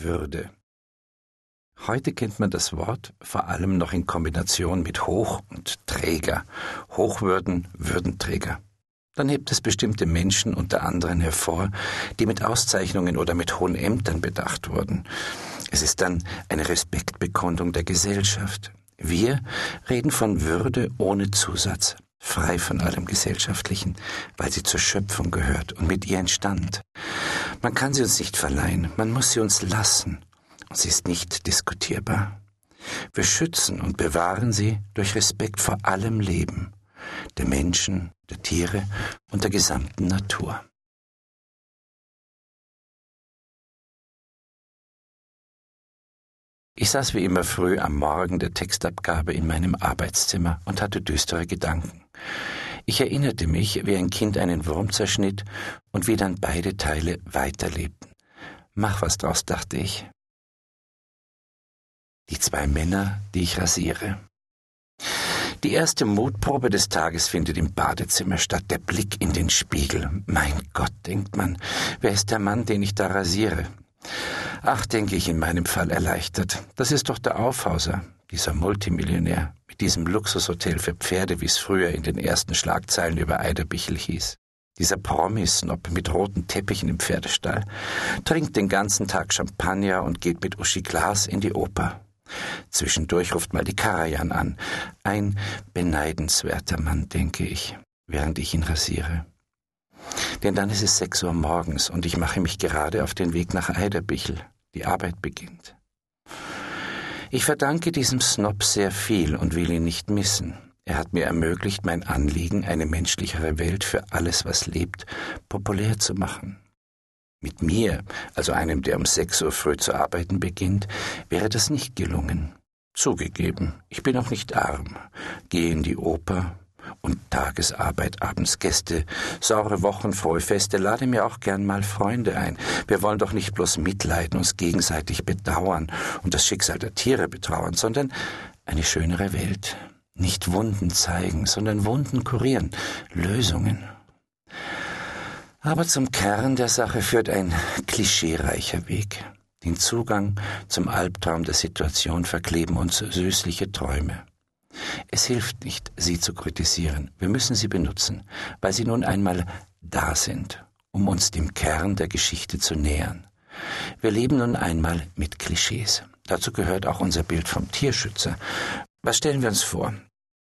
Würde. Heute kennt man das Wort vor allem noch in Kombination mit Hoch und Träger. Hochwürden, Würdenträger. Dann hebt es bestimmte Menschen unter anderem hervor, die mit Auszeichnungen oder mit hohen Ämtern bedacht wurden. Es ist dann eine Respektbekundung der Gesellschaft. Wir reden von Würde ohne Zusatz, frei von allem Gesellschaftlichen, weil sie zur Schöpfung gehört und mit ihr entstand. Man kann sie uns nicht verleihen, man muss sie uns lassen, sie ist nicht diskutierbar. Wir schützen und bewahren sie durch Respekt vor allem Leben, der Menschen, der Tiere und der gesamten Natur. Ich saß wie immer früh am Morgen der Textabgabe in meinem Arbeitszimmer und hatte düstere Gedanken. Ich erinnerte mich, wie ein Kind einen Wurm zerschnitt und wie dann beide Teile weiterlebten. Mach was draus, dachte ich. Die zwei Männer, die ich rasiere. Die erste Mutprobe des Tages findet im Badezimmer statt, der Blick in den Spiegel. Mein Gott, denkt man, wer ist der Mann, den ich da rasiere? Ach, denke ich in meinem Fall erleichtert. Das ist doch der Aufhauser, dieser Multimillionär, diesem Luxushotel für Pferde, wie es früher in den ersten Schlagzeilen über Eiderbichel hieß. Dieser Promisnob mit roten Teppichen im Pferdestall trinkt den ganzen Tag Champagner und geht mit Uschi Glas in die Oper. Zwischendurch ruft mal die Karajan an. Ein beneidenswerter Mann, denke ich, während ich ihn rasiere. Denn dann ist es sechs Uhr morgens und ich mache mich gerade auf den Weg nach Eiderbichel. Die Arbeit beginnt. Ich verdanke diesem Snob sehr viel und will ihn nicht missen. Er hat mir ermöglicht, mein Anliegen, eine menschlichere Welt für alles, was lebt, populär zu machen. Mit mir, also einem, der um sechs Uhr früh zu arbeiten beginnt, wäre das nicht gelungen. Zugegeben, ich bin auch nicht arm, gehe in die Oper, und Tagesarbeit, abends Gäste, saure Wochen, frohe Feste, lade mir auch gern mal Freunde ein. Wir wollen doch nicht bloß mitleiden, uns gegenseitig bedauern und das Schicksal der Tiere betrauern, sondern eine schönere Welt. Nicht Wunden zeigen, sondern Wunden kurieren, Lösungen. Aber zum Kern der Sache führt ein klischeereicher Weg. Den Zugang zum Albtraum der Situation verkleben uns süßliche Träume. Es hilft nicht, sie zu kritisieren. Wir müssen sie benutzen, weil sie nun einmal da sind, um uns dem Kern der Geschichte zu nähern. Wir leben nun einmal mit Klischees. Dazu gehört auch unser Bild vom Tierschützer. Was stellen wir uns vor?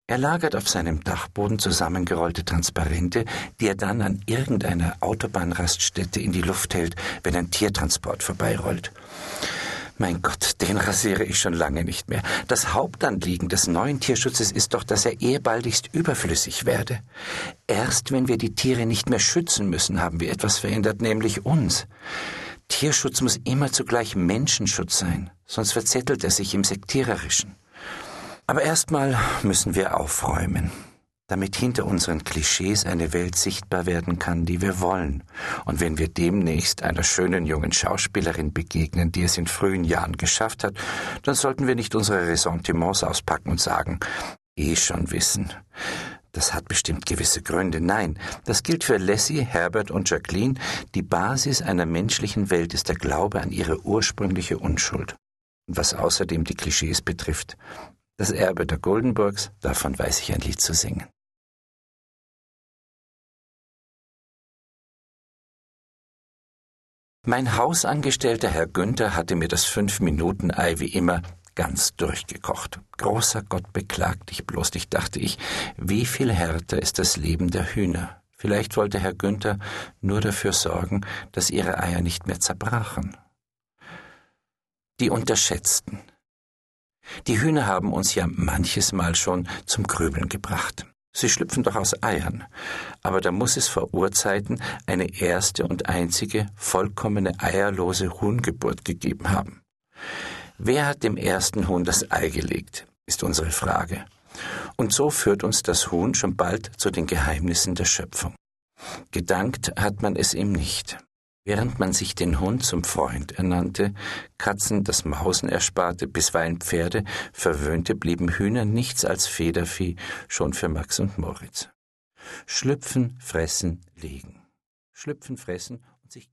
Er lagert auf seinem Dachboden zusammengerollte Transparente, die er dann an irgendeiner Autobahnraststätte in die Luft hält, wenn ein Tiertransport vorbeirollt. Mein Gott, den rasiere ich schon lange nicht mehr. Das Hauptanliegen des neuen Tierschutzes ist doch, dass er ehebaldigst überflüssig werde. Erst wenn wir die Tiere nicht mehr schützen müssen, haben wir etwas verändert, nämlich uns. Tierschutz muss immer zugleich Menschenschutz sein, sonst verzettelt er sich im Sektiererischen. Aber erstmal müssen wir aufräumen damit hinter unseren Klischees eine Welt sichtbar werden kann, die wir wollen. Und wenn wir demnächst einer schönen jungen Schauspielerin begegnen, die es in frühen Jahren geschafft hat, dann sollten wir nicht unsere Ressentiments auspacken und sagen, eh schon wissen. Das hat bestimmt gewisse Gründe. Nein, das gilt für Lassie, Herbert und Jacqueline. Die Basis einer menschlichen Welt ist der Glaube an ihre ursprüngliche Unschuld. Und was außerdem die Klischees betrifft, das Erbe der Goldenburgs, davon weiß ich ein Lied zu singen. Mein Hausangestellter Herr Günther hatte mir das Fünf-Minuten-Ei wie immer ganz durchgekocht. Großer Gott beklagt dich bloß, ich dachte ich, wie viel härter ist das Leben der Hühner. Vielleicht wollte Herr Günther nur dafür sorgen, dass ihre Eier nicht mehr zerbrachen. Die Unterschätzten. Die Hühner haben uns ja manches Mal schon zum Grübeln gebracht. Sie schlüpfen doch aus Eiern, aber da muss es vor Urzeiten eine erste und einzige vollkommene eierlose Huhngeburt gegeben haben. Wer hat dem ersten Huhn das Ei gelegt, ist unsere Frage. Und so führt uns das Huhn schon bald zu den Geheimnissen der Schöpfung. Gedankt hat man es ihm nicht. Während man sich den Hund zum Freund ernannte, Katzen das Mausen ersparte, bisweilen Pferde verwöhnte, blieben Hühner nichts als Federvieh schon für Max und Moritz. Schlüpfen, fressen, legen. Schlüpfen, fressen und sich